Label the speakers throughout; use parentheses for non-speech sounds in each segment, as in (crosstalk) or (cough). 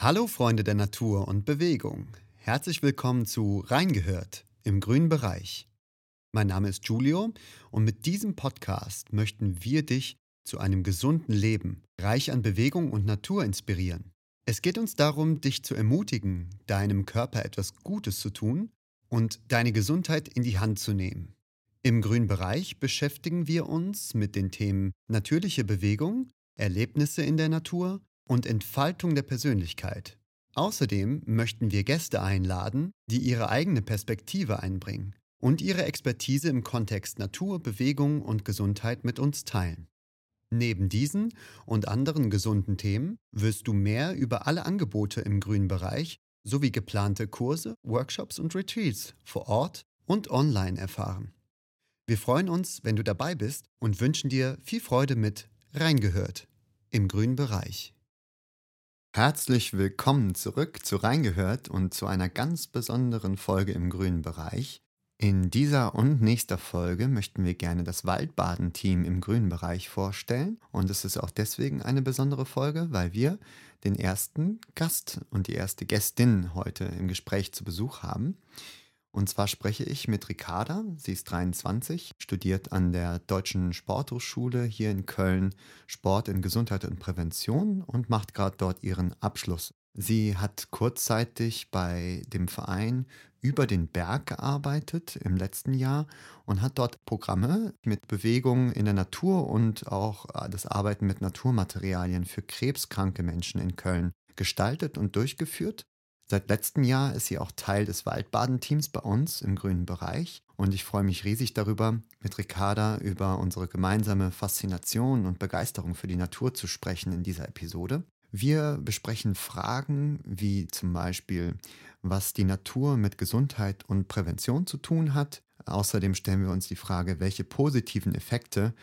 Speaker 1: Hallo Freunde der Natur und Bewegung. Herzlich willkommen zu Reingehört im grünen Bereich. Mein Name ist Julio und mit diesem Podcast möchten wir dich zu einem gesunden Leben, reich an Bewegung und Natur inspirieren. Es geht uns darum, dich zu ermutigen, deinem Körper etwas Gutes zu tun und deine Gesundheit in die Hand zu nehmen. Im grünen Bereich beschäftigen wir uns mit den Themen natürliche Bewegung, Erlebnisse in der Natur und Entfaltung der Persönlichkeit. Außerdem möchten wir Gäste einladen, die ihre eigene Perspektive einbringen und ihre Expertise im Kontext Natur, Bewegung und Gesundheit mit uns teilen. Neben diesen und anderen gesunden Themen wirst du mehr über alle Angebote im grünen Bereich sowie geplante Kurse, Workshops und Retreats vor Ort und online erfahren. Wir freuen uns, wenn du dabei bist und wünschen dir viel Freude mit Reingehört im grünen Bereich. Herzlich willkommen zurück zu Reingehört und zu einer ganz besonderen Folge im grünen Bereich. In dieser und nächster Folge möchten wir gerne das Waldbaden-Team im grünen Bereich vorstellen. Und es ist auch deswegen eine besondere Folge, weil wir den ersten Gast und die erste Gästin heute im Gespräch zu Besuch haben. Und zwar spreche ich mit Ricarda, sie ist 23, studiert an der Deutschen Sporthochschule hier in Köln Sport in Gesundheit und Prävention und macht gerade dort ihren Abschluss. Sie hat kurzzeitig bei dem Verein über den Berg gearbeitet im letzten Jahr und hat dort Programme mit Bewegung in der Natur und auch äh, das Arbeiten mit Naturmaterialien für krebskranke Menschen in Köln gestaltet und durchgeführt. Seit letztem Jahr ist sie auch Teil des Waldbadenteams bei uns im grünen Bereich und ich freue mich riesig darüber, mit Ricarda über unsere gemeinsame Faszination und Begeisterung für die Natur zu sprechen in dieser Episode. Wir besprechen Fragen wie zum Beispiel, was die Natur mit Gesundheit und Prävention zu tun hat. Außerdem stellen wir uns die Frage, welche positiven Effekte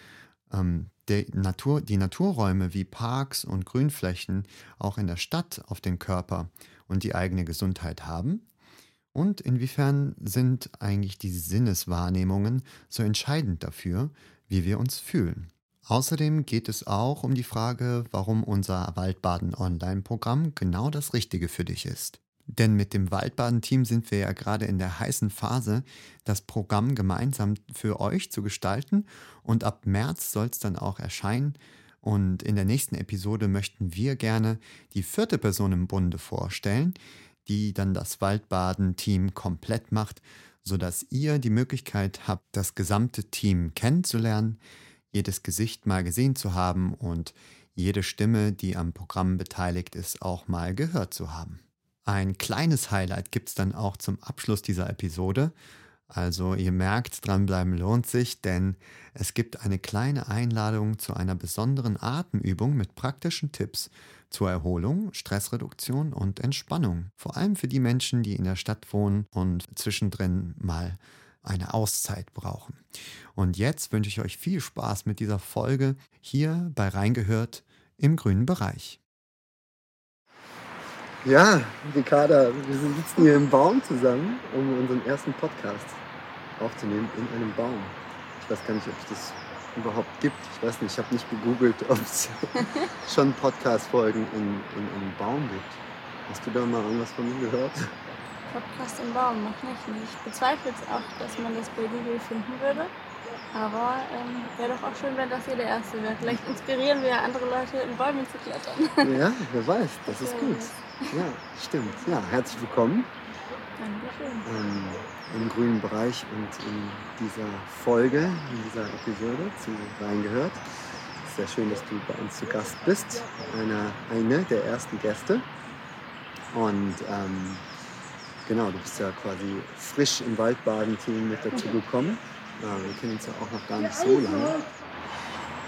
Speaker 1: ähm, der Natur, die Naturräume wie Parks und Grünflächen auch in der Stadt auf den Körper und die eigene Gesundheit haben? Und inwiefern sind eigentlich die Sinneswahrnehmungen so entscheidend dafür, wie wir uns fühlen? Außerdem geht es auch um die Frage, warum unser Waldbaden-Online-Programm genau das Richtige für dich ist. Denn mit dem Waldbaden-Team sind wir ja gerade in der heißen Phase, das Programm gemeinsam für euch zu gestalten und ab März soll es dann auch erscheinen und in der nächsten Episode möchten wir gerne die vierte Person im Bunde vorstellen, die dann das Waldbaden-Team komplett macht, sodass ihr die Möglichkeit habt, das gesamte Team kennenzulernen, jedes Gesicht mal gesehen zu haben und jede Stimme, die am Programm beteiligt ist, auch mal gehört zu haben. Ein kleines Highlight gibt es dann auch zum Abschluss dieser Episode. Also ihr merkt, dranbleiben lohnt sich, denn es gibt eine kleine Einladung zu einer besonderen Atemübung mit praktischen Tipps zur Erholung, Stressreduktion und Entspannung. Vor allem für die Menschen, die in der Stadt wohnen und zwischendrin mal eine Auszeit brauchen. Und jetzt wünsche ich euch viel Spaß mit dieser Folge hier bei Reingehört im grünen Bereich.
Speaker 2: Ja, Ricarda, wir sitzen hier im Baum zusammen, um unseren ersten Podcast aufzunehmen in einem Baum. Ich weiß gar nicht, ob es das überhaupt gibt. Ich weiß nicht, ich habe nicht gegoogelt, (laughs) ob es (laughs) schon Podcast-Folgen in, in, in einem Baum gibt. Hast du da mal irgendwas von mir gehört?
Speaker 3: Podcast im Baum, noch nicht. Ich bezweifle es auch, dass man das bei Google finden würde. Aber ähm, wäre doch auch schön, wenn das hier der Erste wäre. Vielleicht inspirieren wir andere Leute, in Bäume zu klettern.
Speaker 2: Ja, wer weiß, das ist (laughs) gut. Ja, stimmt. Ja, herzlich willkommen.
Speaker 3: Dankeschön.
Speaker 2: Ähm, Im grünen Bereich und in dieser Folge, in dieser Episode zu Reingehört. Sehr schön, dass du bei uns zu Gast bist. Eine, eine der ersten Gäste. Und ähm, genau, du bist ja quasi frisch im Waldbaden-Team mit dazu gekommen. Ja, wir kennen uns ja auch noch gar nicht so lange.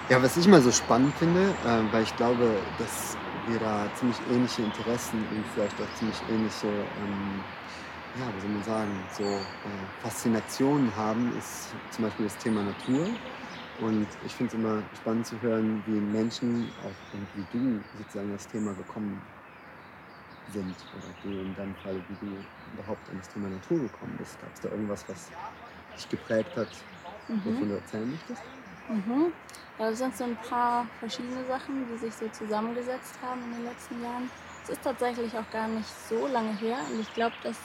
Speaker 2: Ja, was ich mal so spannend finde, äh, weil ich glaube, dass wir da ziemlich ähnliche Interessen und vielleicht auch ziemlich ähnliche, ähm, ja, wie soll man sagen, so äh, Faszinationen haben, ist zum Beispiel das Thema Natur. Und ich finde es immer spannend zu hören, wie Menschen, auch und wie du sozusagen das Thema gekommen sind. Oder du in deinem Fall, wie du überhaupt an das Thema Natur gekommen bist. Gab es da irgendwas, was dich geprägt hat, mhm. wovon du erzählen möchtest?
Speaker 3: Mhm. Ja, das sind so ein paar verschiedene Sachen, die sich so zusammengesetzt haben in den letzten Jahren. es ist tatsächlich auch gar nicht so lange her. Und ich glaube, dass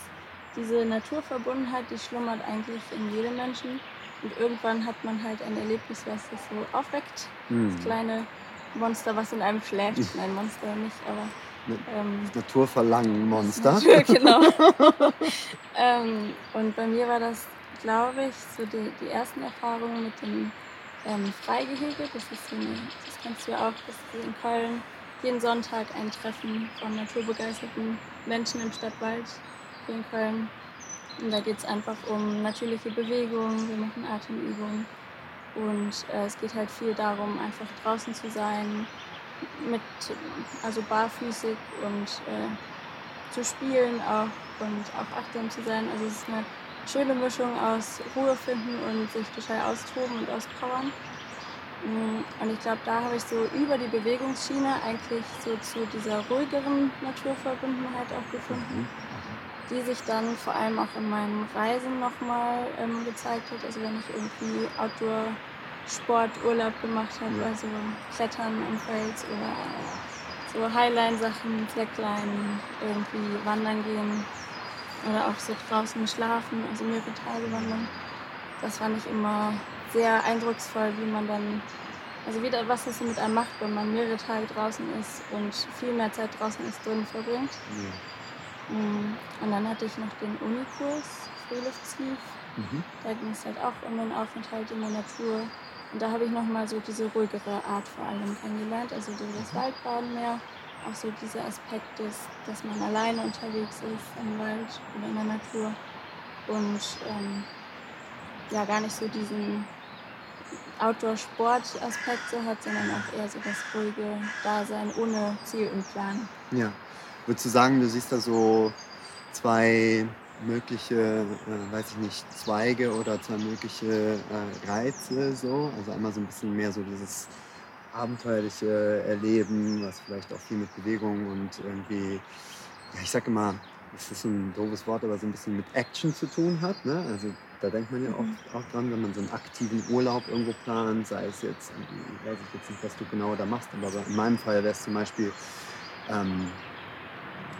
Speaker 3: diese Naturverbundenheit, die schlummert eigentlich in jedem Menschen. Und irgendwann hat man halt ein Erlebnis, was das so aufweckt.
Speaker 1: Mhm.
Speaker 3: Das kleine Monster, was in einem schläft. Nein, Monster nicht, aber ähm,
Speaker 1: Naturverlangen-Monster.
Speaker 3: Natur, (laughs) genau. ähm, und bei mir war das, glaube ich, so die, die ersten Erfahrungen mit dem ähm, Freigehege. Das ist eine, das kennst du ja auch, das ist in Köln jeden Sonntag ein Treffen von naturbegeisterten Menschen im Stadtwald hier in Köln. Und da geht es einfach um natürliche Bewegung, wir machen Atemübungen. Und äh, es geht halt viel darum, einfach draußen zu sein, mit, also barfüßig und äh, zu spielen auch und auch achtsam zu sein. Also es ist eine schöne Mischung aus Ruhe finden und sich total austoben und auspowern. Mm, und ich glaube, da habe ich so über die Bewegungsschiene eigentlich so zu dieser ruhigeren Naturverbundenheit auch gefunden, die sich dann vor allem auch in meinen Reisen nochmal ähm, gezeigt hat. Also wenn ich irgendwie Outdoor Sport, Urlaub gemacht habe,
Speaker 1: Ja.
Speaker 3: also Klettern am Fels oder so Highline-Sachen, Slackline, irgendwie wandern gehen oder auch so draußen schlafen, also mehrere Tage wandern. Das fand ich immer sehr eindrucksvoll, wie man dann, also wieder was das so mit einem macht, wenn man mehrere Tage draußen ist und viel mehr Zeit draußen ist drin verbringt.
Speaker 1: Ja.
Speaker 3: Mm, Und dann hatte ich noch den Unikurs, Freeluftsleaf.
Speaker 1: Mhm.
Speaker 3: Da ging es halt auch um den Aufenthalt in der Natur. Und da habe ich nochmal so diese ruhigere Art vor allem kennengelernt. Also so das Waldbaden mehr. Auch so dieser Aspekt, des, dass man alleine unterwegs ist im Wald oder in der Natur. Und ähm, ja, gar nicht so diesen Outdoor-Sport-Aspekt so hat, sondern auch eher so das ruhige Dasein ohne Ziel und Plan.
Speaker 1: Ja. Würdest du sagen, du siehst da so zwei mögliche, äh, weiß ich nicht, Zweige oder zwei mögliche äh, Reize so? Also einmal so ein bisschen mehr so dieses abenteuerliche Erleben, was vielleicht auch viel mit Bewegung und irgendwie, ja, ich sag immer, das ist ein doofes Wort, aber so ein bisschen mit Action zu tun hat. Ne? Also da denkt man ja
Speaker 3: Mhm.
Speaker 1: auch, auch dran, wenn man so einen aktiven Urlaub irgendwo plant, sei es jetzt, irgendwie, weiß ich jetzt nicht, was du genau da machst, aber in meinem Fall wäre es zum Beispiel, ähm,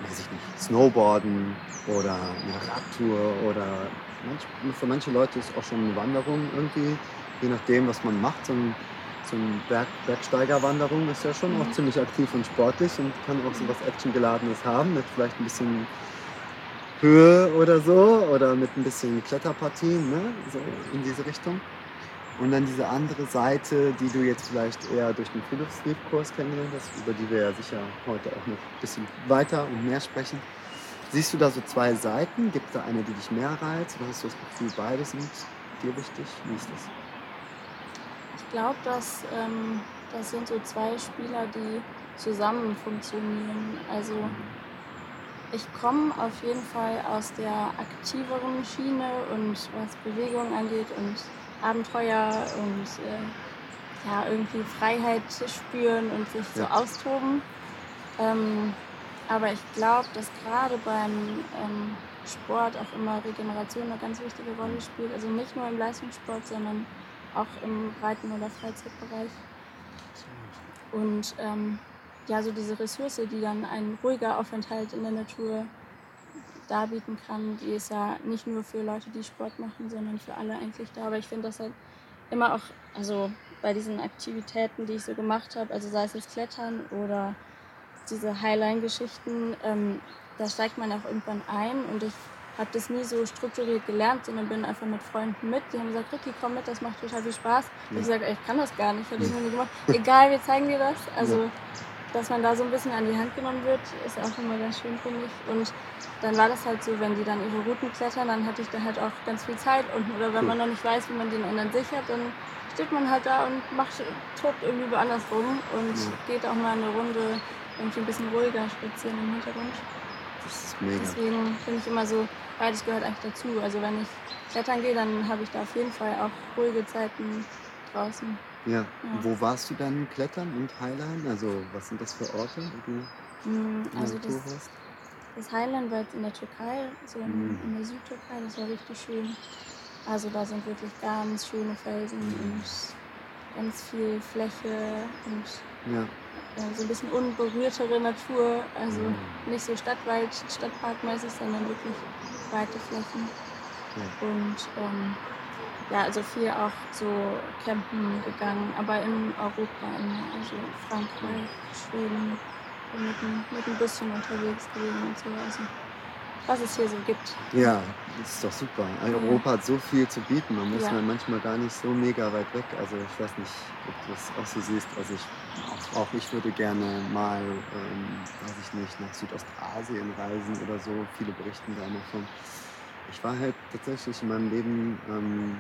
Speaker 1: weiß ich nicht, Snowboarden oder eine Radtour oder manch, für manche Leute ist auch schon eine Wanderung irgendwie, je nachdem, was man macht. So, ein, so eine Berg, Bergsteigerwanderung ist ja schon auch
Speaker 3: Mhm.
Speaker 1: ziemlich aktiv und sportlich und kann auch so was Actiongeladenes haben, mit vielleicht ein bisschen Höhe oder so oder mit ein bisschen Kletterpartien, ne? so in diese Richtung. Und dann diese andere Seite, die du jetzt vielleicht eher durch den Philips-Kurs kennengelernt hast, über die wir ja sicher heute auch noch ein bisschen weiter und mehr sprechen. Siehst du da so zwei Seiten? Gibt es da eine, die dich mehr reizt? Oder hast du das Gefühl, beide sind dir wichtig? Wie ist das?
Speaker 3: Ich glaube, dass ähm, das sind so zwei Spieler, die zusammen funktionieren. Also ich komme auf jeden Fall aus der aktiveren Schiene und was Bewegung angeht und Abenteuer und äh, ja, irgendwie Freiheit spüren und sich so
Speaker 1: Ja.
Speaker 3: austoben. Ähm, aber ich glaube, dass gerade beim ähm, Sport auch immer Regeneration eine ganz wichtige Rolle spielt. Also nicht nur im Leistungssport, sondern auch im Breiten- oder Freizeitbereich. Und ähm, ja, so diese Ressource, die dann ein ruhiger Aufenthalt in der Natur darbieten kann, die ist ja nicht nur für Leute, die Sport machen, sondern für alle eigentlich da. Aber ich finde das halt immer auch, also bei diesen Aktivitäten, die ich so gemacht habe, also sei es jetzt Klettern oder diese Highline-Geschichten, ähm, da steigt man auch irgendwann ein und ich habe das nie so strukturiert gelernt, sondern bin einfach mit Freunden mit. Die haben gesagt, Ricky, komm mit, das macht total viel Spaß. Und ich gesagt, ey, ich kann das gar nicht, hätte ich noch nie gemacht. Egal, wir zeigen dir das. Also, dass man da so ein bisschen an die Hand genommen wird, ist auch immer ganz schön, finde ich. Und dann war das halt so, wenn die dann ihre Routen klettern, dann hatte ich da halt auch ganz viel Zeit unten. Oder wenn man noch nicht weiß, wie man den anderen sichert, dann steht man halt da und macht, tobt irgendwie woanders rum und geht auch mal eine Runde irgendwie ein bisschen ruhiger spazieren im Hintergrund.
Speaker 1: Das ist mega.
Speaker 3: Deswegen finde ich immer so, beides gehört eigentlich dazu. Also wenn ich klettern gehe, dann habe ich da auf jeden Fall auch ruhige Zeiten draußen.
Speaker 1: Ja.
Speaker 3: Ja.
Speaker 1: Wo warst du dann klettern und Highline? Also was sind das für Orte, wo du
Speaker 3: Mm, Also
Speaker 1: Natur
Speaker 3: das,
Speaker 1: warst?
Speaker 3: das Highland war jetzt in der Türkei, so in,
Speaker 1: Mhm.
Speaker 3: in der Südtürkei, das war richtig schön. Also da sind wirklich ganz schöne Felsen
Speaker 1: Mhm.
Speaker 3: und ganz viel Fläche und
Speaker 1: Ja.
Speaker 3: Äh, so ein bisschen unberührtere Natur, also
Speaker 1: Mhm.
Speaker 3: nicht so Stadtwald, Stadtparkmäßig, sondern wirklich weite Flächen.
Speaker 1: Ja.
Speaker 3: Und ähm, ja, also viel auch so campen gegangen, aber in Europa also Frankreich, Schweden, so mit mit dem Büsschen unterwegs gewesen und so. Also was es hier so gibt.
Speaker 1: Ja, das ist doch super. Europa hat so viel zu bieten. Man muss
Speaker 3: Ja.
Speaker 1: ja. manchmal gar nicht so mega weit weg. Also ich weiß nicht, ob du das auch so siehst. Also ich, auch ich würde gerne mal, ähm, weiß ich nicht, nach Südostasien reisen oder so. Viele berichten da immer von. Ich war halt tatsächlich in meinem Leben ähm,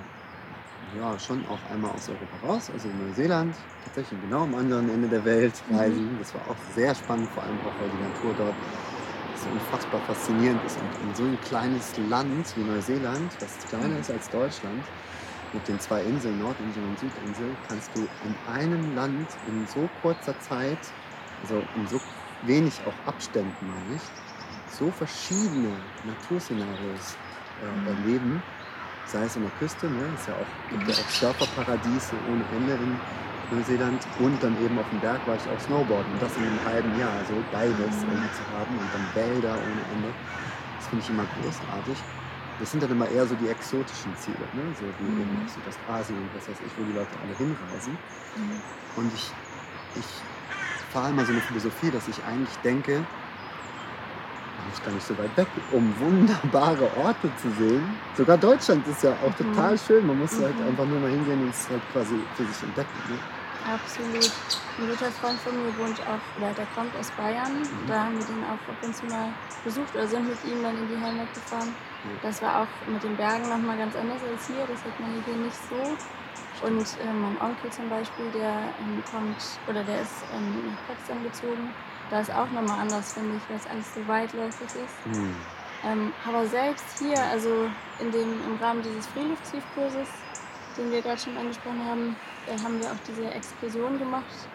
Speaker 1: ja schon auch einmal aus Europa raus, also in Neuseeland, tatsächlich genau am anderen Ende der Welt
Speaker 3: Mhm.
Speaker 1: reisen. Das war auch sehr spannend, vor allem auch weil die Natur dort so unfassbar faszinierend ist. Und in so ein kleines Land wie Neuseeland, das kleiner ist als Deutschland, mit den zwei Inseln, Nordinsel und Südinsel, kannst du in einem Land in so kurzer Zeit, also in so wenig auch Abständen, meine ich, so verschiedene Naturszenarios äh, erleben. Sei es an der Küste, ne? ist ja auch, gibt ja auch Surferparadiese ohne Ende in Neuseeland und dann eben auf dem Berg war ich auch Snowboarden und das in einem halben Jahr, so beides
Speaker 3: Mhm.
Speaker 1: irgendwie zu haben und dann Wälder ohne Ende. Das finde ich immer großartig. Das sind dann immer eher so die exotischen Ziele, ne? so wie
Speaker 3: Mhm.
Speaker 1: eben Südostasien und was weiß ich, wo die Leute alle hinreisen.
Speaker 3: Mhm.
Speaker 1: Und ich, ich fahre immer so eine Philosophie, dass ich eigentlich denke, man muss gar nicht so weit weg, um wunderbare Orte zu sehen. Sogar Deutschland ist ja auch
Speaker 3: Mhm.
Speaker 1: total schön. Man muss halt
Speaker 3: Mhm.
Speaker 1: einfach nur mal hingehen und es halt quasi für sich entdecken. Ne?
Speaker 3: Absolut. Ein guter Freund von mir wohnt auch, oder der kommt aus Bayern.
Speaker 1: Mhm.
Speaker 3: Da haben wir den auch ab und zu mal besucht oder sind mit ihm dann in die Heimat gefahren.
Speaker 1: Ja.
Speaker 3: Das war auch mit den Bergen nochmal ganz anders als hier. Das hat man hier nicht so. Und äh, mein Onkel zum Beispiel, der ähm, kommt, oder der ist ähm, nach Potsdam gezogen. Da ist auch nochmal anders, finde ich, weil es alles so weitläufig ist.
Speaker 1: Hm.
Speaker 3: Ähm, aber selbst hier, also in dem, im Rahmen dieses Freeluftschiefkurses, den wir gerade schon angesprochen haben, äh, haben wir auch diese Exkursion gemacht.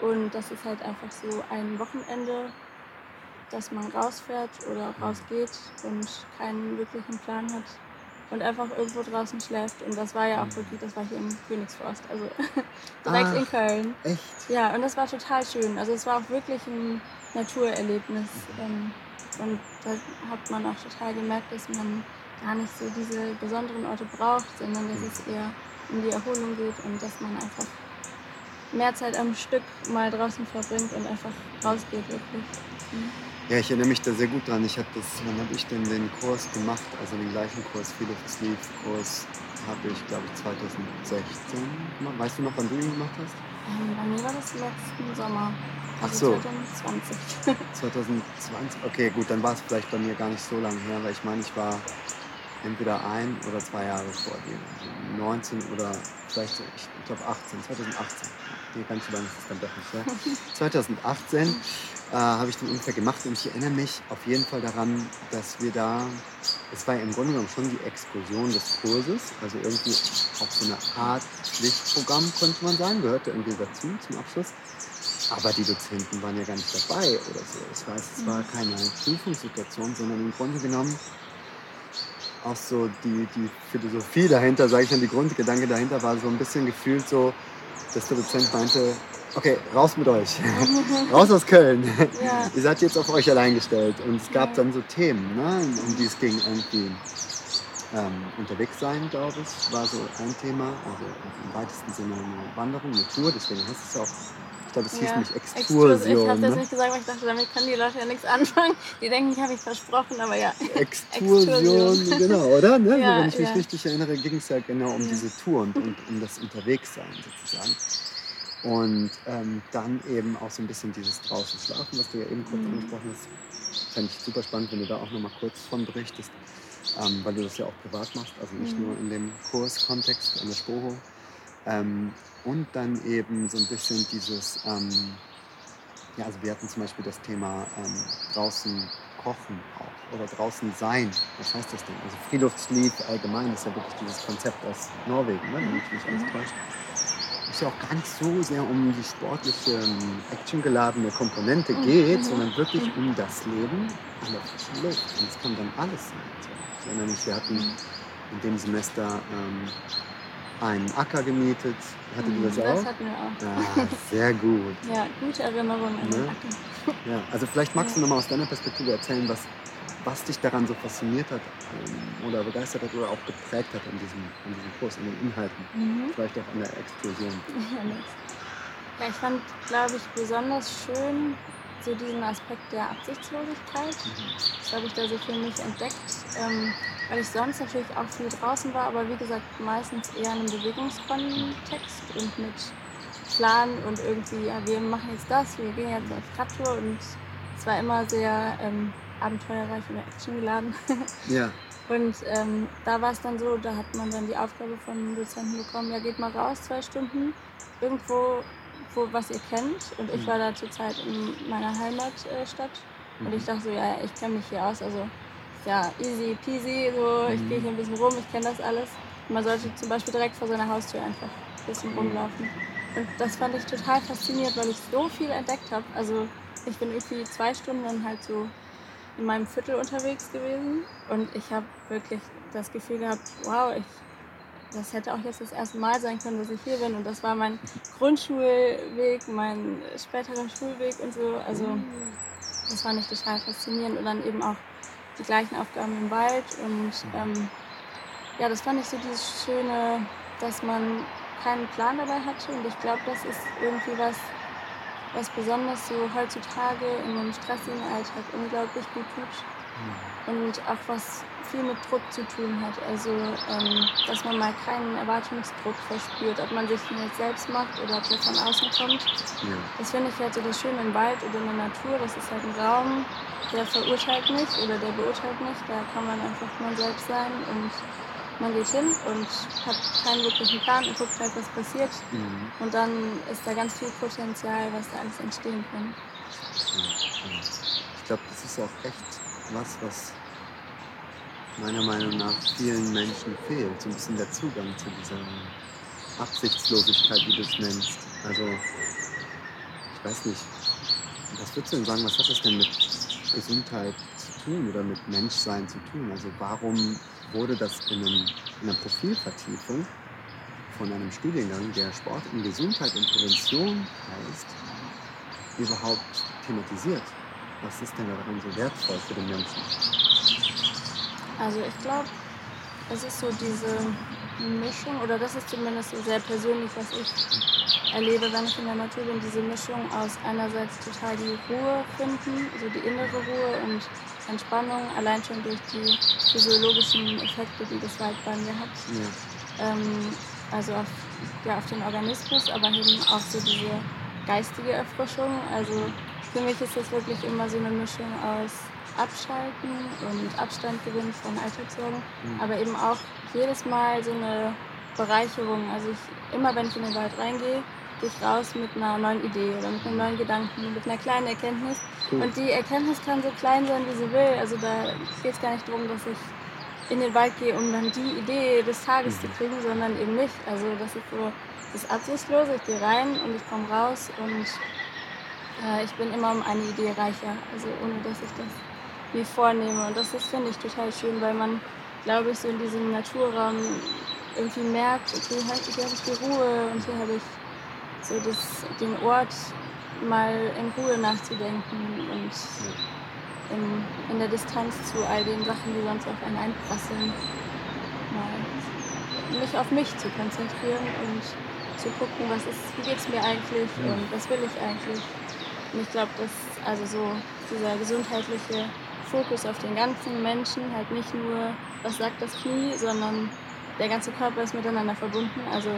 Speaker 3: Und das ist halt einfach so ein Wochenende, dass man rausfährt oder rausgeht und keinen wirklichen Plan hat und einfach irgendwo draußen schläft. Und das war ja auch wirklich, das war hier im Königsforst, also (laughs) direkt in
Speaker 1: Ach.
Speaker 3: Köln.
Speaker 1: Echt?
Speaker 3: Ja, und das war total schön. Also es war auch wirklich ein Naturerlebnis. Ähm, und da hat man auch total gemerkt, dass man gar nicht so diese besonderen Orte braucht, sondern dass es eher um die Erholung geht und dass man einfach mehr Zeit am Stück mal draußen verbringt und einfach rausgeht wirklich. Mhm.
Speaker 1: Ja, ich erinnere mich da sehr gut dran. Ich habe das, wann habe ich denn den Kurs gemacht? Also den gleichen Kurs, Feel of Sleep Kurs, habe ich, glaube ich, 2016 gemacht. Weißt du noch, wann du ihn gemacht hast?
Speaker 3: Ähm, bei mir war das letzten Sommer.
Speaker 1: Ach
Speaker 3: Also
Speaker 1: so.
Speaker 3: 2020.
Speaker 1: 2020? (laughs) Okay, gut, dann war es vielleicht bei mir gar nicht so lange her, weil ich meine, ich war entweder ein oder zwei Jahre vor dir. Also 19 oder vielleicht, so, ich glaube 18, 2018. Nee, ganz so lange ist es dann doch nicht her. (laughs) 2018 äh, habe ich den ungefähr gemacht und ich erinnere mich auf jeden Fall daran, dass wir da, es war ja im Grunde genommen schon die Exkursion des Kurses, also irgendwie auch so eine Art Pflichtprogramm, könnte man sagen, gehörte irgendwie dazu zum Abschluss. Aber die Dozenten waren ja gar nicht dabei oder so. Das heißt, es war keine Prüfungssituation, sondern im Grunde genommen auch so die, die Philosophie dahinter, sage ich mal, die Grundgedanke dahinter war so ein bisschen gefühlt so, dass der Dozent meinte, okay, raus mit euch, (laughs) raus aus Köln.
Speaker 3: Ja.
Speaker 1: Ihr seid jetzt auf euch allein gestellt. Und es gab
Speaker 3: Ja.
Speaker 1: dann so Themen, ne, um die es ging irgendwie. Ähm, unterwegs sein, glaube ich, war so ein Thema. Also im weitesten Sinne eine Wanderung, eine Tour, deswegen heißt es ja auch, ich glaube, es hieß
Speaker 3: Ja,
Speaker 1: nicht
Speaker 3: Exkursion. Ich habe das
Speaker 1: ne?
Speaker 3: nicht gesagt, weil ich dachte, damit können die Leute ja nichts anfangen. Die denken, ich habe mich versprochen, aber ja.
Speaker 1: Exkursion,
Speaker 3: Exkursion.
Speaker 1: genau, oder? Ne?
Speaker 3: Ja,
Speaker 1: so, wenn ich mich richtig erinnere, ging es ja genau um diese Tour und, und um das Unterwegssein sozusagen. Und ähm, dann eben auch so ein bisschen dieses draußen schlafen, was du ja eben kurz
Speaker 3: Mhm.
Speaker 1: angesprochen hast. Fände ich super spannend, wenn du da auch nochmal kurz von berichtest, ähm, weil du das ja auch privat machst, also nicht
Speaker 3: Mhm.
Speaker 1: nur in dem Kurskontext an der Spoho. Ähm, und dann eben so ein bisschen dieses, ähm, ja, also wir hatten zum Beispiel das Thema ähm, draußen kochen auch oder draußen sein. Was heißt das denn? Also Freeluftslieb allgemein ist ja wirklich dieses Konzept aus Norwegen, ne? wenn mich nicht alles täuscht. Es ja auch gar nicht so sehr um die sportliche, ähm, actiongeladene Komponente
Speaker 3: Mhm.
Speaker 1: geht,
Speaker 3: Mhm.
Speaker 1: sondern wirklich
Speaker 3: Mhm.
Speaker 1: um das Leben an der frischen Luft. Und es kann dann alles sein. Ich erinnere mich, wir hatten in dem Semester ähm, einen Acker gemietet. Hattet ihr das
Speaker 3: Mhm,
Speaker 1: auch?
Speaker 3: Das hatten wir auch.
Speaker 1: Ja, sehr gut.
Speaker 3: Ja, gute Erinnerungen an den
Speaker 1: Ne?
Speaker 3: Acker.
Speaker 1: Ja, also vielleicht magst du
Speaker 3: Ja.
Speaker 1: nochmal aus deiner Perspektive erzählen, was, was dich daran so fasziniert hat ähm, oder begeistert hat oder auch geprägt hat an diesem, an diesem Kurs, an den Inhalten.
Speaker 3: Mhm.
Speaker 1: Vielleicht auch an der Explosion. (laughs)
Speaker 3: Ja, ich fand, glaube ich, besonders schön so diesen Aspekt der Absichtslosigkeit. Das habe ich da so für mich entdeckt, ähm, weil ich sonst natürlich auch viel draußen war, aber wie gesagt, meistens eher in einem Bewegungskontext und mit Plan und irgendwie, ja, wir machen jetzt das, wir gehen jetzt auf Radtour und es war immer sehr ähm, abenteuerreich oder actiongeladen. (laughs)
Speaker 1: Ja,
Speaker 3: Und ähm, da war es dann so, da hat man dann die Aufgabe von Dozenten bekommen, ja geht mal raus, zwei Stunden, irgendwo, wo, was ihr kennt. Und ich
Speaker 1: Mhm.
Speaker 3: war da zur Zeit in meiner Heimatstadt. Und ich dachte so, ja, ich kenne mich hier aus, also ja, easy peasy, so, ich
Speaker 1: Mhm.
Speaker 3: gehe hier ein bisschen rum, ich kenne das alles. Und man sollte zum Beispiel direkt vor seiner Haustür einfach ein bisschen
Speaker 1: Mhm.
Speaker 3: rumlaufen. Und das fand ich total faszinierend, weil ich so viel entdeckt habe. Also ich bin irgendwie zwei Stunden dann halt so in meinem Viertel unterwegs gewesen und ich habe wirklich das Gefühl gehabt, wow, ich, das hätte auch jetzt das erste Mal sein können, dass ich hier bin und das war mein Grundschulweg, mein späterer Schulweg und so. Also das fand ich total faszinierend und dann eben auch die gleichen Aufgaben im Wald und ähm, ja, das fand ich so dieses Schöne, dass man keinen Plan dabei hatte und ich glaube, das ist irgendwie was, was besonders so heutzutage in einem stressigen Alltag unglaublich gut tut und auch was viel mit Druck zu tun hat. Also, ähm, dass man mal keinen Erwartungsdruck verspürt, ob man sich den jetzt selbst macht oder ob der von außen kommt.
Speaker 1: ja.
Speaker 3: Das finde ich halt so das Schöne im Wald oder in der Natur. Das ist halt ein Raum, der verurteilt nicht oder der beurteilt nicht. Da kann man einfach man selbst sein und man geht hin und hat keinen wirklichen Plan und guckt halt, was passiert.
Speaker 1: Mhm.
Speaker 3: Und dann ist da ganz viel Potenzial, was da alles entstehen kann.
Speaker 1: Ich glaube, das ist auch echt was, was meiner Meinung nach vielen Menschen fehlt. So ein bisschen der Zugang zu dieser Absichtslosigkeit, wie du es nennst. Also, ich weiß nicht, was würdest du denn sagen, was hat das denn mit Gesundheit zu tun oder mit Menschsein zu tun? Also, warum wurde das in, einem, in einer Profilvertiefung von einem Studiengang, der Sport in Gesundheit und Prävention heißt, überhaupt thematisiert? Was ist denn daran so wertvoll für den Menschen?
Speaker 3: Also ich glaube, es ist so diese Mischung, oder das ist zumindest so sehr persönlich, was ich erlebe, wenn ich in der Natur bin, diese Mischung aus einerseits total die Ruhe finden, so die innere Ruhe und Entspannung, allein schon durch die physiologischen Effekte, die das Wald bei mir hat.
Speaker 1: Ja.
Speaker 3: Ähm, also auf, ja, auf den Organismus, aber eben auch so diese geistige Erfrischung. Also für mich ist das wirklich immer so eine Mischung aus Abschalten und Abstand gewinnen von Alltagssorgen,
Speaker 1: Mhm.
Speaker 3: aber eben auch jedes Mal so eine Bereicherung. Also ich, immer wenn ich in den Wald reingehe, gehe ich raus mit einer neuen Idee oder mit einem neuen Gedanken, mit einer kleinen Erkenntnis.
Speaker 1: Cool.
Speaker 3: Und die Erkenntnis kann so klein sein, wie sie will. Also da geht es gar nicht darum, dass ich in den Wald gehe, um dann die Idee des Tages
Speaker 1: Mhm.
Speaker 3: zu kriegen, sondern eben nicht. Also das ist so das Absichtslose. Ich gehe rein und ich komme raus und äh, ich bin immer um eine Idee reicher. Also ohne dass ich das mir vornehme. Und das ist, finde ich, total schön, weil man, glaube ich, so in diesem Naturraum irgendwie merkt, okay, halt, hier habe ich die Ruhe und hier habe ich so das, den Ort, mal in Ruhe nachzudenken und in, in der Distanz zu all den Sachen, die sonst auf einen einprasseln, mal mich auf mich zu konzentrieren und zu gucken, was ist, wie geht es mir eigentlich
Speaker 1: Ja.
Speaker 3: und was will ich eigentlich. Und ich glaube, dass also so dieser gesundheitliche Fokus auf den ganzen Menschen, halt nicht nur, was sagt das Knie, sondern der ganze Körper ist miteinander verbunden. Also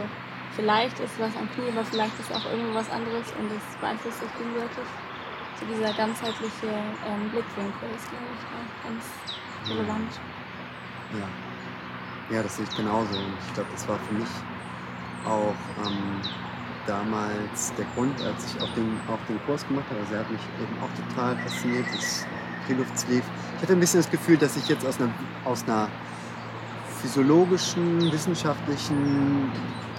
Speaker 3: vielleicht ist was am Knie, aber vielleicht ist auch irgendwo was anderes und es beeinflusst sich gegenseitig. So dieser ganzheitliche ähm, Blickwinkel ist, glaube ich, auch ganz relevant.
Speaker 1: Ja. ja, das sehe ich genauso. Und ich glaube, das war für mich auch ähm, damals der Grund, als ich auch den, auch den Kurs gemacht habe. Also er hat mich eben auch total fasziniert, das Triluftsleaf. Ich hatte ein bisschen das Gefühl, dass ich jetzt aus einer, aus einer physiologischen, wissenschaftlichen,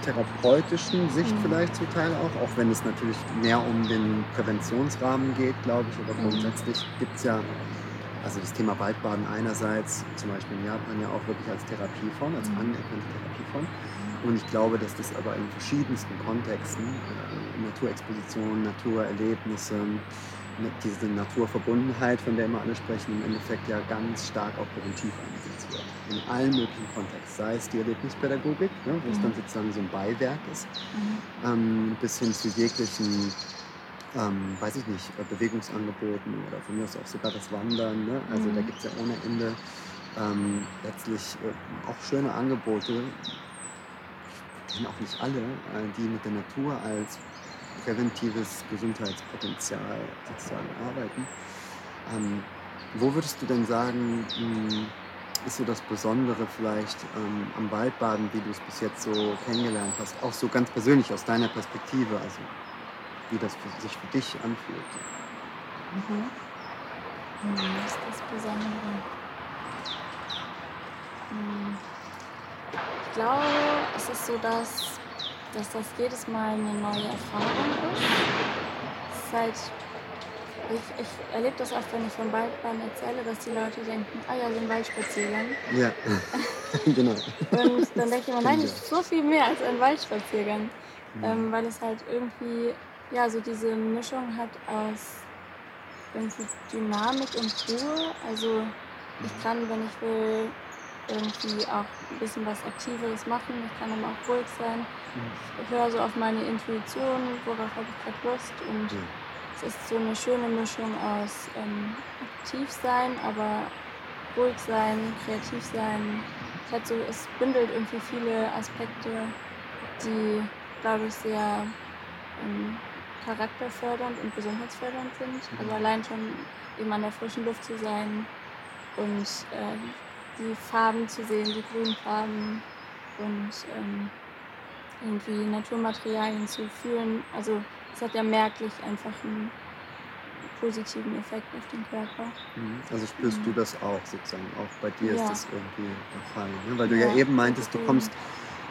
Speaker 1: therapeutischen Sicht
Speaker 3: Mhm.
Speaker 1: vielleicht zum Teil auch, auch wenn es natürlich mehr um den Präventionsrahmen geht, glaube ich, aber
Speaker 3: Mhm.
Speaker 1: grundsätzlich gibt es ja also das Thema Waldbaden einerseits, zum Beispiel in Japan ja auch wirklich als Therapieform, als
Speaker 3: Mhm.
Speaker 1: anerkannte Therapieform. Und ich glaube, dass das aber in verschiedensten Kontexten, äh, Naturexpositionen, Naturerlebnisse, diese Naturverbundenheit, von der immer alle sprechen, im Endeffekt ja ganz stark auch präventiv eingesetzt wird. In allen möglichen Kontexten, sei es die Erlebnispädagogik, ne, wo es dann
Speaker 3: Mhm.
Speaker 1: sozusagen so ein Beiwerk ist,
Speaker 3: Mhm.
Speaker 1: ähm, bis hin zu jeglichen, ähm, weiß ich nicht, äh, Bewegungsangeboten oder von mir aus auch sogar das Wandern. Ne? Also da
Speaker 3: Mhm.
Speaker 1: gibt es ja ohne Ende ähm, letztlich äh, auch schöne Angebote, kennen auch nicht alle, äh, die mit der Natur als präventives Gesundheitspotenzial sozusagen arbeiten. Ähm, wo würdest du denn sagen, mh, ist so das Besondere vielleicht ähm, am Waldbaden, wie du es bis jetzt so kennengelernt hast, auch so ganz persönlich aus deiner Perspektive, also wie das für, sich für dich anfühlt?
Speaker 3: Mhm. Hm, Was ist das Besondere? Hm, Ich glaube, es ist so, dass, dass das jedes Mal eine neue Erfahrung ist. Es halt, ich, ich erlebe das oft, wenn ich von Waldbahn erzähle, dass die Leute denken, ah ja, so ein Waldspaziergang.
Speaker 1: Ja, (laughs) genau.
Speaker 3: Und dann denke ich mir, nein, ist so viel mehr als ein Waldspaziergang.
Speaker 1: Mhm.
Speaker 3: Ähm, weil es halt irgendwie, ja, so diese Mischung hat aus irgendwie Dynamik und Ruhe. Also ich kann, wenn ich will, irgendwie auch ein bisschen was Aktiveres machen. Ich kann aber auch ruhig sein. Ich höre so auf meine Intuition, worauf habe ich gerade Lust. Und
Speaker 1: Ja.
Speaker 3: Ist so eine schöne Mischung aus ähm, aktiv sein, aber ruhig sein, kreativ sein. Es, hat so, es bündelt irgendwie viele Aspekte, die, glaube ich, sehr ähm, charakterfördernd und gesundheitsfördernd sind. Also allein schon eben an der frischen Luft zu sein und ähm, die Farben zu sehen, die grünen Farben und ähm, irgendwie Naturmaterialien zu fühlen. Also es hat ja merklich einfach einen positiven Effekt auf den Körper.
Speaker 1: Mhm. Also spürst du
Speaker 3: Mhm.
Speaker 1: das auch sozusagen, auch bei dir ist
Speaker 3: Ja.
Speaker 1: das irgendwie der Fall. Ne? Weil du ja,
Speaker 3: Ja,
Speaker 1: eben meintest, du kommst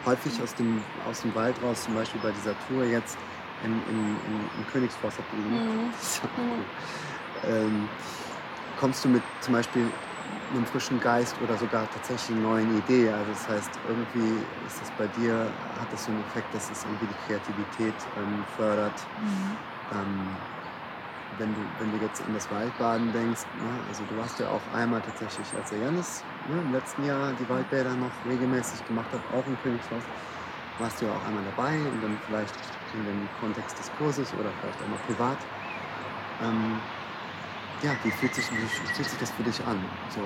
Speaker 1: häufig aus dem, aus dem Wald raus, zum Beispiel bei dieser Tour jetzt in, in, in, im Königsforst.
Speaker 3: Mhm. (laughs)
Speaker 1: Ist ja
Speaker 3: Mhm.
Speaker 1: Ähm, kommst du mit zum Beispiel einem frischen Geist oder sogar tatsächlich einer neuen Idee? Also das heißt, irgendwie ist das bei dir, hat das so einen Effekt, dass es irgendwie die Kreativität ähm, fördert.
Speaker 3: Mhm.
Speaker 1: Ähm, wenn du, wenn du jetzt an das Waldbaden denkst, ne, also du warst ja auch einmal tatsächlich, als der Janis ne, im letzten Jahr die Waldbäder noch regelmäßig gemacht hat, auch im Königshaus, warst du ja auch einmal dabei und dann vielleicht in dem Kontext des Kurses oder vielleicht auch mal privat. Ähm, ja, wie fühlt, sich, wie fühlt sich das für dich an? So,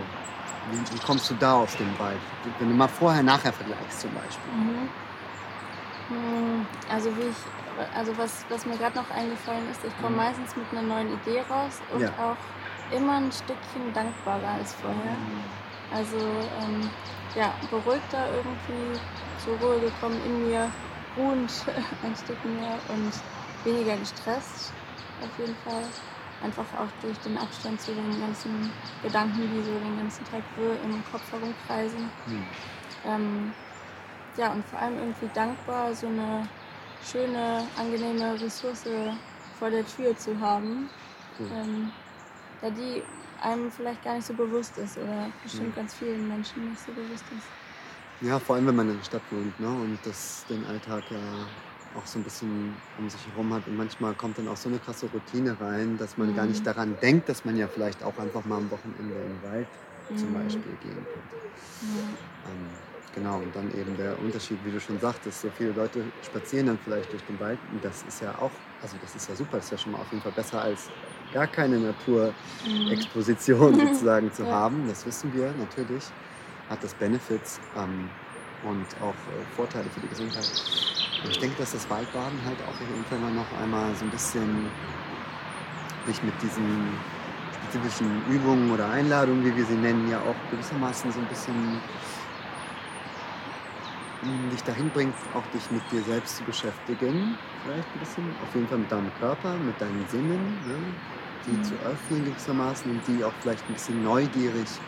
Speaker 1: wie, wie kommst du da aus dem Wald? Wenn du mal vorher-nachher vergleichst zum Beispiel.
Speaker 3: Mhm. Hm, Also wie ich, also was, was mir gerade noch eingefallen ist, ich komme
Speaker 1: Mhm.
Speaker 3: meistens mit einer neuen Idee raus und
Speaker 1: Ja.
Speaker 3: auch immer ein Stückchen dankbarer als vorher. Also ähm, ja, beruhigter irgendwie, zur Ruhe gekommen in mir, ruhend (laughs) ein Stück mehr und weniger gestresst auf jeden Fall. Einfach auch durch den Abstand zu den ganzen Gedanken, die so den ganzen Tag wirr im Kopf herumkreisen.
Speaker 1: Mhm.
Speaker 3: Ähm, ja, und vor allem irgendwie dankbar, so eine schöne, angenehme Ressource vor der Tür zu haben,
Speaker 1: Cool.
Speaker 3: ähm, ja, die einem vielleicht gar nicht so bewusst ist oder bestimmt
Speaker 1: Mhm.
Speaker 3: ganz vielen Menschen nicht so bewusst ist.
Speaker 1: Ja, vor allem wenn man in der Stadt wohnt ne? und das den Alltag ja auch so ein bisschen um sich herum hat. Und manchmal kommt dann auch so eine krasse Routine rein, dass man gar
Speaker 3: Mhm.
Speaker 1: nicht daran denkt, dass man ja vielleicht auch einfach mal am Wochenende im Wald zum
Speaker 3: Mhm.
Speaker 1: Beispiel gehen könnte. Ähm, genau, und dann eben der Unterschied, wie du schon sagtest, so viele Leute spazieren dann vielleicht durch den Wald. Und das ist ja auch, also das ist ja super, das ist ja schon mal auf jeden Fall besser als gar keine
Speaker 3: Mhm.
Speaker 1: Naturexposition (laughs) sozusagen zu
Speaker 3: Ja.
Speaker 1: haben. Das wissen wir natürlich. Hat das Benefits ähm, und auch äh, Vorteile für die Gesundheit. Und ich denke, dass das Waldbaden halt auch auf jeden Fall mal noch einmal so ein bisschen sich mit diesen spezifischen Übungen oder Einladungen, wie wir sie nennen, ja auch gewissermaßen so ein bisschen mh, dich dahin bringt, auch dich mit dir selbst zu beschäftigen. Vielleicht ein bisschen, auf jeden Fall mit deinem Körper, mit deinen Sinnen, ne? die
Speaker 3: Mhm.
Speaker 1: zu öffnen gewissermaßen und die auch vielleicht ein bisschen neugierig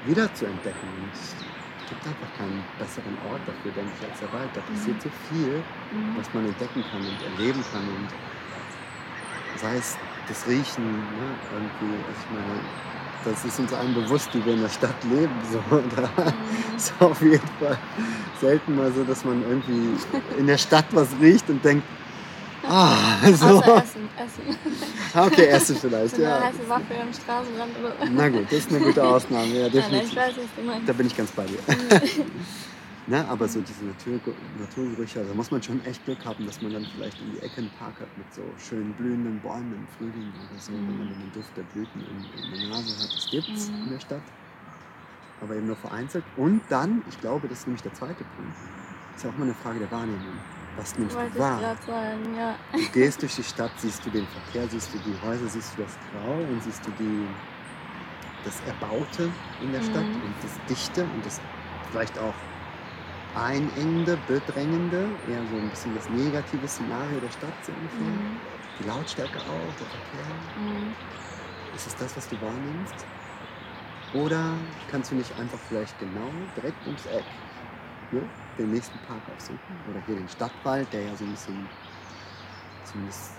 Speaker 1: wieder zu entdecken. Und gibt einfach keinen besseren Ort dafür, denke ich, als der Wald. Da passiert so viel
Speaker 3: Mhm.
Speaker 1: was man entdecken kann und erleben kann. Und sei es das Riechen, ne? irgendwie, also ich meine, das ist uns allen bewusst, die wir in der Stadt leben. So. (laughs) Da
Speaker 3: Mhm.
Speaker 1: ist auf jeden Fall selten mal so, dass man irgendwie in der Stadt was riecht und denkt, ah, so.
Speaker 3: Außer Essen. Essen.
Speaker 1: Okay, Essen vielleicht,
Speaker 3: So eine
Speaker 1: ja.
Speaker 3: heiße Waffe am Straßenrand oder so.
Speaker 1: Na gut, das ist eine gute (laughs) Ausnahme, ja,
Speaker 3: Nein, nein, ich
Speaker 1: definitiv.
Speaker 3: weiß, was du meinst.
Speaker 1: Da bin ich ganz bei dir. (laughs) ne, aber so diese Natur, Naturgerüche, also da muss man schon echt Glück haben, dass man dann vielleicht in die Ecke einen Park hat mit so schön blühenden Bäumen im Frühling oder so, wenn man dann den Duft der Blüten in, in der Nase hat. Das gibt's
Speaker 3: Mhm.
Speaker 1: in der Stadt, aber eben nur vereinzelt. Und dann, ich glaube, das ist nämlich der zweite Punkt, ist ja auch mal eine Frage der Wahrnehmung. Was nimmst
Speaker 3: Wollte
Speaker 1: du
Speaker 3: ich
Speaker 1: wahr?
Speaker 3: gerade sagen, ja.
Speaker 1: Du gehst durch die Stadt, siehst du den Verkehr, siehst du die Häuser, siehst du das Grau und siehst du die, das Erbaute in der Stadt
Speaker 3: Mhm.
Speaker 1: und das Dichte und das vielleicht auch Einengende, Bedrängende, eher so ein bisschen das negative Szenario der Stadt so ungefähr.
Speaker 3: Mhm.
Speaker 1: Die Lautstärke auch, der Verkehr.
Speaker 3: Mhm.
Speaker 1: Ist es das, was du wahrnimmst? Oder kannst du nicht einfach vielleicht genau direkt ums Eck ne, den nächsten Park aufsuchen? Oder hier den Stadtwald, der ja so ein bisschen zumindest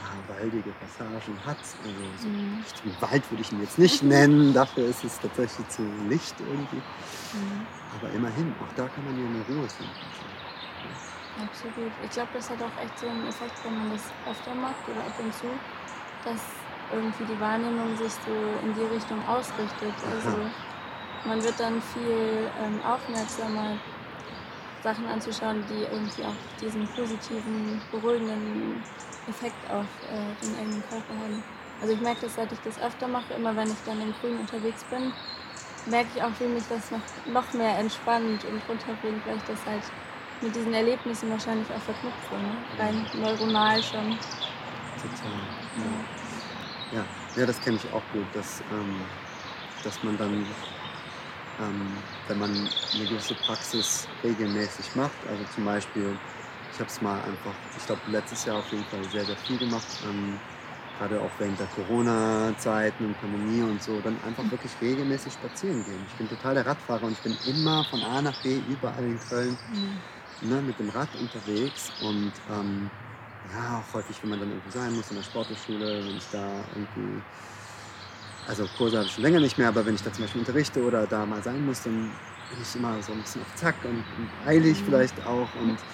Speaker 1: ja, waldige Passagen hat. Also so
Speaker 3: Mhm.
Speaker 1: richtigen Wald würde ich ihn jetzt nicht (laughs) nennen, dafür ist es tatsächlich zu Licht irgendwie.
Speaker 3: Mhm.
Speaker 1: Aber immerhin, auch da kann man ja eine Ruhe finden.
Speaker 3: Absolut. Ich glaube, das hat auch echt so einen Effekt, wenn man das öfter macht oder ab und zu, dass irgendwie die Wahrnehmung sich so in die Richtung ausrichtet. Also man wird dann viel ähm, aufmerksamer, Sachen anzuschauen, die irgendwie auch diesen positiven, beruhigenden Effekt auf äh, den eigenen Körper haben. Also ich merke das, seit ich das öfter mache, immer wenn ich dann im Grün unterwegs bin, merke ich auch, wie mich das noch, noch mehr entspannt und runterbringt, weil ich das halt mit diesen Erlebnissen wahrscheinlich auch verknüpfe, ne? rein neuronal schon.
Speaker 1: Total.
Speaker 3: Ja.
Speaker 1: Ja, ja das kenne ich auch gut, dass, ähm, dass man dann, ähm, wenn man eine gewisse Praxis regelmäßig macht, also zum Beispiel, ich habe es mal einfach, ich glaube letztes Jahr auf jeden Fall sehr, sehr viel gemacht, ähm, gerade auch während der Corona-Zeiten und Pandemie und so, dann einfach wirklich regelmäßig spazieren gehen. Ich bin total der Radfahrer und ich bin immer von A nach B überall in Köln
Speaker 3: Mhm.
Speaker 1: ne, mit dem Rad unterwegs und ähm, ja, auch häufig, wenn man dann irgendwo sein muss, in der Sporthochschule, wenn ich da irgendwie, also Kurse habe ich schon länger nicht mehr, aber wenn ich da zum Beispiel unterrichte oder da mal sein muss, dann bin ich immer so ein bisschen auf Zack und, und eilig
Speaker 3: Mhm.
Speaker 1: vielleicht auch und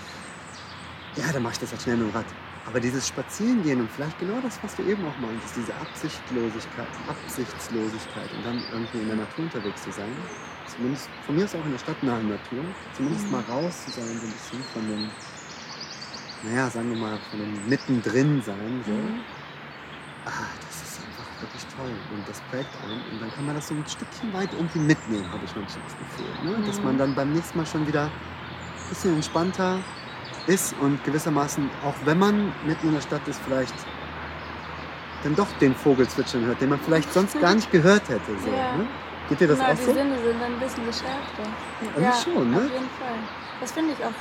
Speaker 1: ja, dann mache ich das halt schnell mit dem Rad. Aber dieses Spazierengehen und vielleicht genau das, was du eben auch meintest, diese Absichtlosigkeit, Absichtslosigkeit und dann irgendwie in der Natur unterwegs zu sein, zumindest von mir ist auch in der stadtnahen Natur, zumindest
Speaker 3: Mhm.
Speaker 1: mal raus zu sein, so ein bisschen von dem, naja, sagen wir mal, von dem mittendrin sein, so.
Speaker 3: Mhm.
Speaker 1: Ah, das ist einfach wirklich toll und das prägt einen und dann kann man das so ein Stückchen weit irgendwie mitnehmen, habe ich manchmal das Gefühl. Ne? Dass
Speaker 3: Mhm.
Speaker 1: man dann beim nächsten Mal schon wieder ein bisschen entspannter ist und gewissermaßen, auch wenn man mitten in der Stadt ist, vielleicht dann doch den Vogel zwitschern hört, den man vielleicht sonst gar nicht gehört hätte. So,
Speaker 3: Ja.
Speaker 1: ne? Geht dir das
Speaker 3: genau,
Speaker 1: auch
Speaker 3: die
Speaker 1: so?
Speaker 3: Sinne sind dann ein bisschen geschärfter.
Speaker 1: Irgendwie schon, ne?
Speaker 3: Auf jeden Fall. Das finde ich auch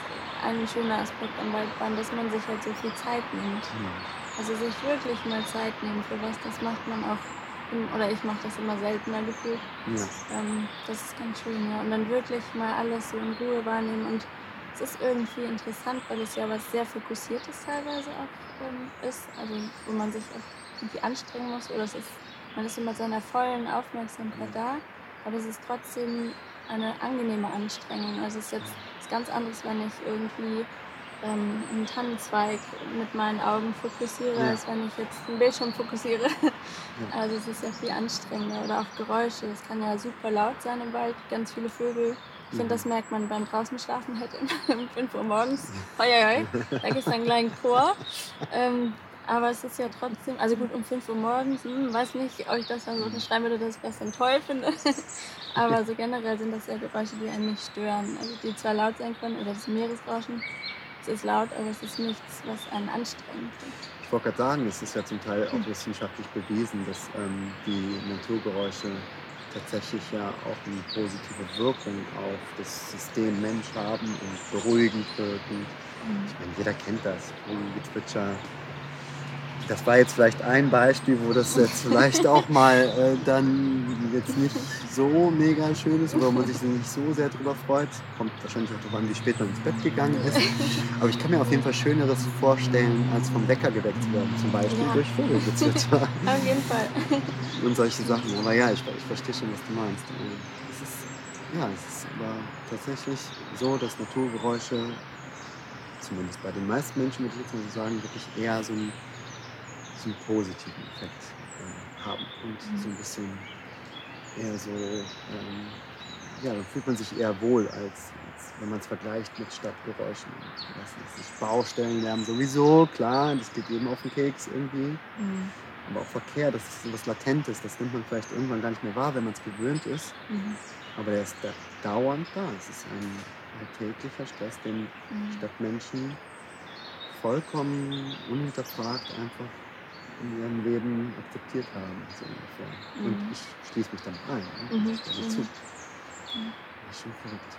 Speaker 3: ein schöner Aspekt am Waldbahn, dass man sich halt so viel Zeit nimmt.
Speaker 1: Hm.
Speaker 3: Also sich wirklich mal Zeit nehmen für was, das macht man auch, oder ich mache das immer seltener gefühlt.
Speaker 1: Ja.
Speaker 3: Ähm, das ist ganz schön, ja. Und dann wirklich mal alles so in Ruhe wahrnehmen. Und es ist irgendwie interessant, weil es ja was sehr Fokussiertes teilweise auch ähm, ist. Also wo man sich auch irgendwie anstrengen muss. Oder es ist, man ist so mit seiner vollen Aufmerksamkeit da. Aber es ist trotzdem eine angenehme Anstrengung. Also es ist jetzt was ganz anderes, wenn ich irgendwie ähm, einen Tannenzweig mit meinen Augen fokussiere,
Speaker 1: Ja.
Speaker 3: als wenn ich jetzt einen Bildschirm fokussiere. (laughs) Also es ist ja viel anstrengender. Oder auch Geräusche. Es kann ja super laut sein im Wald, ganz viele Vögel. Ich finde,
Speaker 1: Mhm.
Speaker 3: das merkt man beim draußen schlafen halt (laughs) um 5 Uhr morgens. Hoi, hoi, hoi. Da gibt es dann einen kleinen Chor. Ähm, aber es ist ja trotzdem, also gut, um 5 Uhr morgens, hm, weiß nicht, ob ich das dann so unterschreiben würde, dass ich das dann toll finde. (laughs) Aber so generell sind das ja Geräusche, die einen nicht stören. Also die zwar laut sein können, oder das Meeresrauschen, es ist laut, aber es ist nichts, was einen anstrengt.
Speaker 1: Ich wollte gerade sagen, es ist ja zum Teil auch wissenschaftlich bewiesen, dass ähm, die Naturgeräusche tatsächlich ja auch eine positive Wirkung auf das System Mensch haben und beruhigend wirken. Ich meine, jeder kennt das. Gezwitscher. Das war jetzt vielleicht ein Beispiel, wo das jetzt vielleicht auch mal äh, dann jetzt nicht so mega schön ist, wo man sich nicht so sehr drüber freut. Kommt wahrscheinlich auch darauf an, wie spät man ins Bett gegangen ist. Aber ich kann mir auf jeden Fall Schöneres vorstellen, als vom Wecker geweckt zu werden, zum Beispiel ja. durch Vogelgezwitscher. (laughs)
Speaker 3: auf jeden Fall.
Speaker 1: Und solche Sachen. Aber ja, ich, ich verstehe schon, was du meinst. Es ist, ja, es ist aber tatsächlich so, dass Naturgeräusche zumindest bei den meisten Menschen, würde ich jetzt mal so sagen, wirklich eher so einen, so einen positiven Effekt äh, haben und mhm. so ein bisschen eher so, ähm, ja, dann fühlt man sich eher wohl, als, als wenn man es vergleicht mit Stadtgeräuschen. Das ist Baustellenlärm sowieso, klar, das geht jedem auf den Keks irgendwie. Mhm. Aber auch Verkehr, das ist so was Latentes, das nimmt man vielleicht irgendwann gar nicht mehr wahr, wenn man es gewöhnt ist. Mhm. Aber der ist da dauernd da. Es ist ein alltäglicher Stress, den mhm. Stadtmenschen vollkommen unhinterfragt einfach in ihrem Leben akzeptiert haben, so ungefähr. Mhm. Und ich schließe mich dann ein. Ne? Mhm. Also zu. Mhm. Das ist schon verrückt.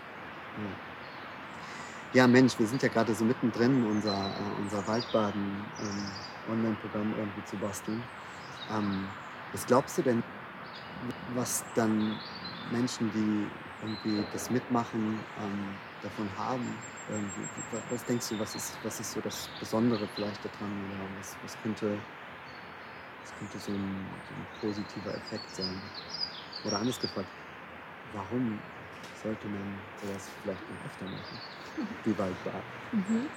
Speaker 1: Ja. ja. Mensch, wir sind ja gerade so mittendrin, unser, äh, unser Waldbaden ähm, irgendwie zu basteln. Ähm, was glaubst du denn, was dann Menschen, die irgendwie das Mitmachen ähm, davon haben. Irgendwie. Was denkst du, was ist, was ist so das Besondere vielleicht daran oder was, was, könnte, was könnte so ein, so ein positiver Effekt sein? Oder anders gefragt, warum sollte man sowas vielleicht noch öfter machen? (laughs) Wie weit war?
Speaker 3: Mhm.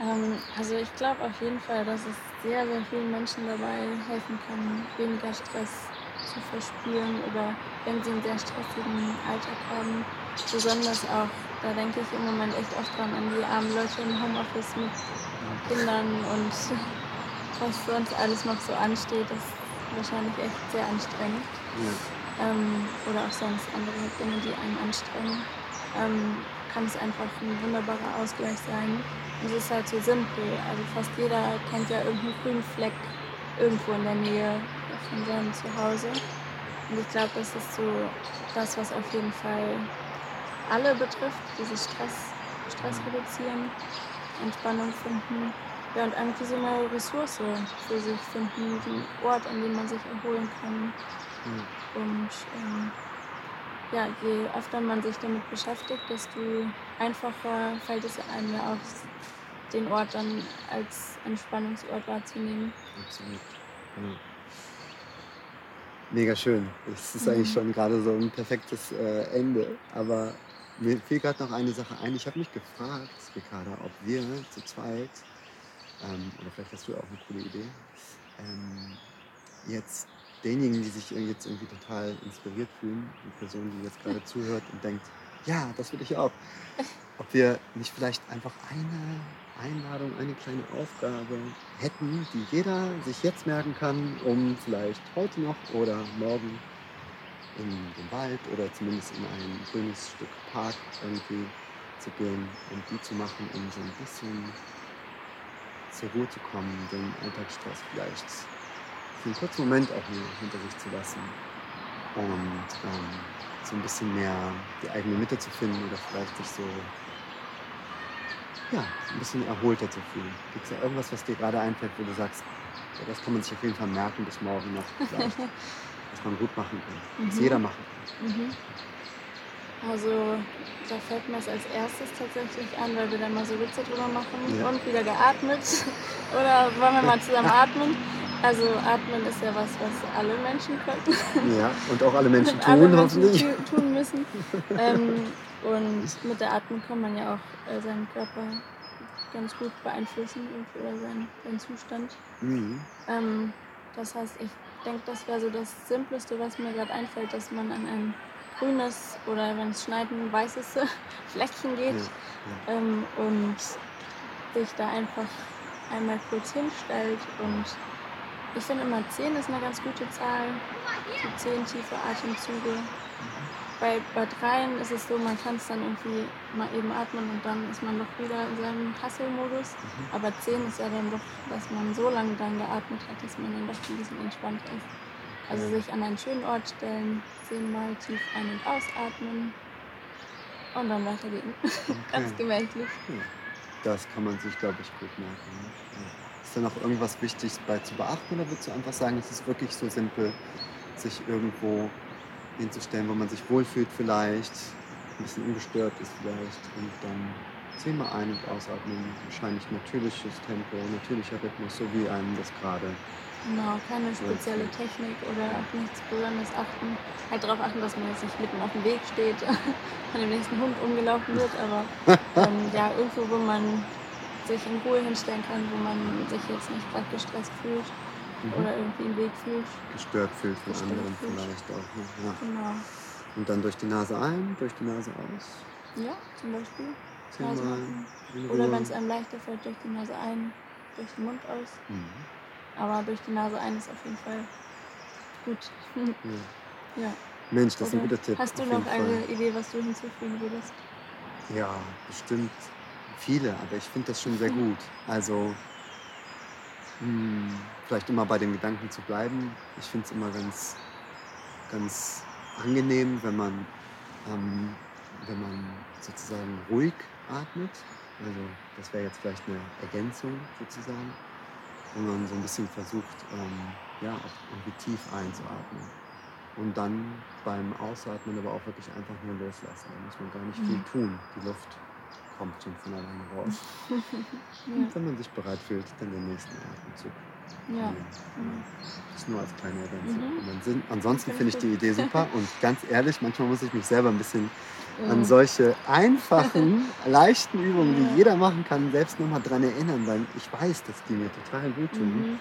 Speaker 3: Ähm, also ich glaube auf jeden Fall, dass es sehr, sehr vielen Menschen dabei helfen kann, weniger Stress zu verspüren oder wenn sie einen sehr stressigen Alltag haben. Besonders auch, da denke ich im Moment echt oft dran an die armen Leute im Homeoffice mit Kindern und was für uns alles noch so ansteht, ist wahrscheinlich echt sehr anstrengend. Ja. Ähm, oder auch sonst andere Dinge, die einen anstrengen. Ähm, kann es einfach ein wunderbarer Ausgleich sein. Und es ist halt so simpel. Also fast jeder kennt ja irgendeinen grünen Fleck irgendwo in der Nähe von seinem Zuhause. Und ich glaube, das ist so das, was auf jeden Fall alle betrifft, dieses Stress, Stress reduzieren, Entspannung finden. Ja, und irgendwie so eine Ressource für sich finden, einen Ort, an dem man sich erholen kann. Mhm. Und ähm, ja, je öfter man sich damit beschäftigt, desto einfacher fällt es einem ja auch, den Ort dann als Entspannungsort wahrzunehmen.
Speaker 1: Absolut. Ja. Mega schön. Es ist eigentlich mhm. schon gerade so ein perfektes äh, Ende. Aber mir fiel gerade noch eine Sache ein. Ich habe mich gefragt, Ricarda, ob wir zu zweit, ähm, oder vielleicht hast du auch eine coole Idee, ähm, jetzt denjenigen, die sich jetzt irgendwie total inspiriert fühlen, die Person, die jetzt gerade (laughs) zuhört und denkt, ja, das will ich auch, ob wir nicht vielleicht einfach eine Einladung, eine kleine Aufgabe hätten, die jeder sich jetzt merken kann, um vielleicht heute noch oder morgen in den Wald oder zumindest in ein grünes Stück Park irgendwie zu gehen und die zu machen, um so ein bisschen zur Ruhe zu kommen, den Alltagsstress vielleicht für einen kurzen Moment auch nur hinter sich zu lassen und ähm, so ein bisschen mehr die eigene Mitte zu finden oder vielleicht sich so ja, ein bisschen erholter zu fühlen. Gibt es da irgendwas, was dir gerade einfällt, wo du sagst, ja, das kann man sich auf jeden Fall merken bis morgen noch, was (laughs) man gut machen kann, mhm. was jeder machen kann? Mhm.
Speaker 3: Also da fällt mir es als erstes tatsächlich an, weil wir dann mal so Witze drüber machen ja. und wieder geatmet. (laughs) Oder wollen wir mal zusammen atmen? Also atmen ist ja was, was alle Menschen können.
Speaker 1: Ja, und auch alle Menschen (laughs) tun, alle Menschen hoffentlich.
Speaker 3: tun müssen. (laughs) ähm, und mit der Atmung kann man ja auch äh, seinen Körper ganz gut beeinflussen oder seinen, seinen Zustand. Mhm. Ähm, das heißt, ich denke, das wäre so das Simpleste, was mir gerade einfällt, dass man an ein grünes oder wenn es schneit, ein weißes (laughs) Fleckchen geht ja, ja. Ähm, und sich da einfach einmal kurz hinstellt und ich finde immer 10 ist eine ganz gute Zahl. So 10 tiefe Atemzüge. Mhm bei, bei dreien ist es so, man kann es dann irgendwie mal eben atmen und dann ist man doch wieder in seinem Hasselmodus. Mhm. Aber zehn ist ja dann doch, dass man so lange dann geatmet hat, dass man dann doch ein bisschen entspannt ist. Also sich an einen schönen Ort stellen, zehnmal tief ein- und ausatmen und dann weitergehen. (laughs) Okay. Ganz gemächlich.
Speaker 1: Ja. Das kann man sich, glaube ich, gut merken. Ne? Ja. Ist da noch irgendwas wichtig bei zu beachten oder würdest du einfach sagen, es ist wirklich so simpel, sich irgendwo hinzustellen, wo man sich wohlfühlt vielleicht, ein bisschen ungestört ist vielleicht und dann zehnmal ein- und ausatmen, wahrscheinlich natürliches Tempo, natürlicher Rhythmus, so wie einem das gerade
Speaker 3: Genau, keine spezielle Technik oder auf nichts Besonderes achten. Halt darauf achten, dass man jetzt nicht mitten auf dem Weg steht, (laughs) von dem nächsten Hund umgelaufen wird, aber ähm, ja, irgendwo, wo man sich in Ruhe hinstellen kann, wo man sich jetzt nicht gerade gestresst fühlt
Speaker 1: mhm.
Speaker 3: oder irgendwie im Weg fühlt.
Speaker 1: gestört fühlt von
Speaker 3: Gestört
Speaker 1: anderen
Speaker 3: fühlt.
Speaker 1: vielleicht auch. Ja.
Speaker 3: Genau.
Speaker 1: Und dann durch die Nase ein, durch die Nase aus.
Speaker 3: Ja, zum Beispiel.
Speaker 1: Zehnmal in
Speaker 3: Oder wenn es einem leichter fällt, durch die Nase ein, durch den Mund aus.
Speaker 1: Mhm.
Speaker 3: Aber durch die Nase ein ist auf jeden Fall gut.
Speaker 1: Ja.
Speaker 3: ja.
Speaker 1: Mensch, das ist ein
Speaker 3: Oder
Speaker 1: guter Tipp.
Speaker 3: Hast du noch eine
Speaker 1: Fall.
Speaker 3: Idee, was du hinzufügen würdest?
Speaker 1: Ja, bestimmt viele, aber ich finde das schon sehr
Speaker 3: Mhm.
Speaker 1: gut. Also hm, vielleicht immer bei dem Gedanken zu bleiben. Ich finde es immer ganz, ganz angenehm, wenn man, ähm, wenn man sozusagen ruhig atmet. Also das wäre jetzt vielleicht eine Ergänzung sozusagen. Wenn man so ein bisschen versucht, ähm, ja, auch irgendwie tief einzuatmen. Und dann beim Ausatmen aber auch wirklich einfach nur loslassen. Da muss man gar nicht viel
Speaker 3: Mhm.
Speaker 1: tun. Die Luft kommt schon von alleine raus. Und (laughs) wenn man sich bereit fühlt, dann den nächsten Atemzug.
Speaker 3: Ja.
Speaker 1: nehmen. Das ist nur als kleine Ergänzung.
Speaker 3: Mhm.
Speaker 1: Ansonsten
Speaker 3: Finde
Speaker 1: ich die Idee super (laughs) und ganz ehrlich, manchmal muss ich mich selber ein bisschen an
Speaker 3: Mhm.
Speaker 1: solche einfachen, (laughs) leichten Übungen,
Speaker 3: Ja.
Speaker 1: die jeder machen kann, selbst nochmal dran erinnern, weil ich weiß, dass die mir total gut tun.
Speaker 3: Mhm.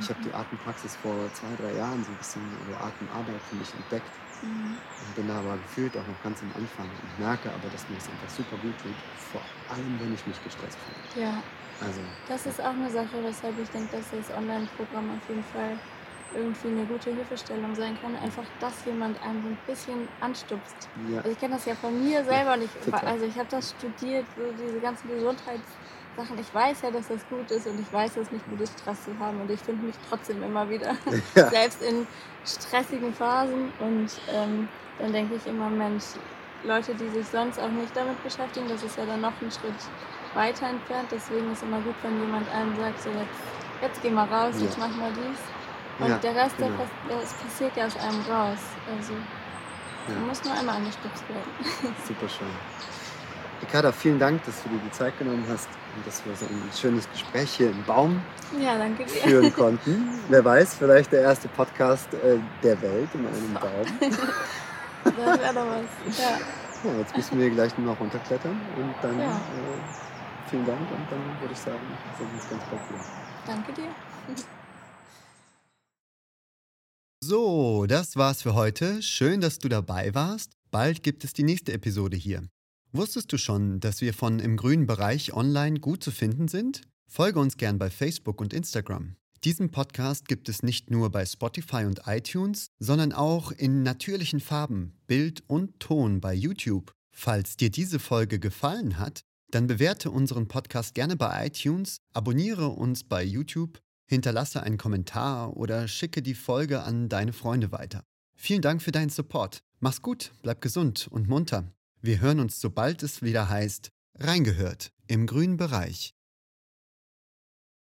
Speaker 1: Ich habe die Atempraxis vor zwei, drei Jahren so ein bisschen, oder Atemarbeit für mich entdeckt
Speaker 3: Mhm.
Speaker 1: und bin da aber gefühlt auch noch ganz am Anfang und merke aber, dass mir das einfach super gut tut, vor allem, wenn ich mich gestresst fühle.
Speaker 3: Ja,
Speaker 1: Also,
Speaker 3: das ist auch eine Sache, weshalb ich denke, dass das Online-Programm auf jeden Fall irgendwie eine gute Hilfestellung sein kann. Einfach, dass jemand einen so ein bisschen anstupst.
Speaker 1: ja,
Speaker 3: Also ich kenne das ja von mir selber nicht.
Speaker 1: total.
Speaker 3: Also ich habe das studiert, so diese ganzen Gesundheitssachen. Ich weiß ja, dass das gut ist und ich weiß, dass es nicht gut ist, Stress zu haben. Und ich finde mich trotzdem immer wieder, (laughs) (laughs)
Speaker 1: ja,
Speaker 3: selbst in stressigen Phasen. Und ähm, dann denke ich immer, Mensch, Leute, die sich sonst auch nicht damit beschäftigen, das ist ja dann noch ein Schritt weiter entfernt. Deswegen ist immer gut, wenn jemand einem sagt, so jetzt, jetzt geh mal raus,
Speaker 1: Ja.
Speaker 3: jetzt mach mal dies. Und
Speaker 1: Ja,
Speaker 3: der Rest, der,
Speaker 1: genau.
Speaker 3: pass- das passiert ja aus einem raus. Also man
Speaker 1: ja.
Speaker 3: muss nur einmal angestupst werden. (laughs)
Speaker 1: Super schön. Ricarda, vielen Dank, dass du dir die Zeit genommen hast und dass wir so ein schönes Gespräch hier im Baum
Speaker 3: Ja, danke dir.
Speaker 1: führen konnten. Wer weiß, vielleicht der erste Podcast äh, der Welt in einem Baum.
Speaker 3: Das wäre doch was. Ja,
Speaker 1: Ja, jetzt müssen wir gleich nur noch runterklettern und dann
Speaker 3: Ja.
Speaker 1: äh, vielen Dank und dann würde ich sagen, sehen wir uns ganz bald wieder.
Speaker 3: danke dir.
Speaker 4: So, das war's für heute. Schön, dass du dabei warst. Bald gibt es die nächste Episode hier. Wusstest du schon, dass wir von im grünen Bereich online gut zu finden sind? Folge uns gern bei Facebook und Instagram. Diesen Podcast gibt es nicht nur bei Spotify und iTunes, sondern auch in natürlichen Farben, Bild und Ton bei YouTube. Falls dir diese Folge gefallen hat, dann bewerte unseren Podcast gerne bei iTunes, abonniere uns bei YouTube Hinterlasse einen Kommentar oder schicke die Folge an deine Freunde weiter. Vielen Dank für deinen Support. Mach's gut, bleib gesund und munter. Wir hören uns, sobald es wieder heißt, reingehört im grünen Bereich.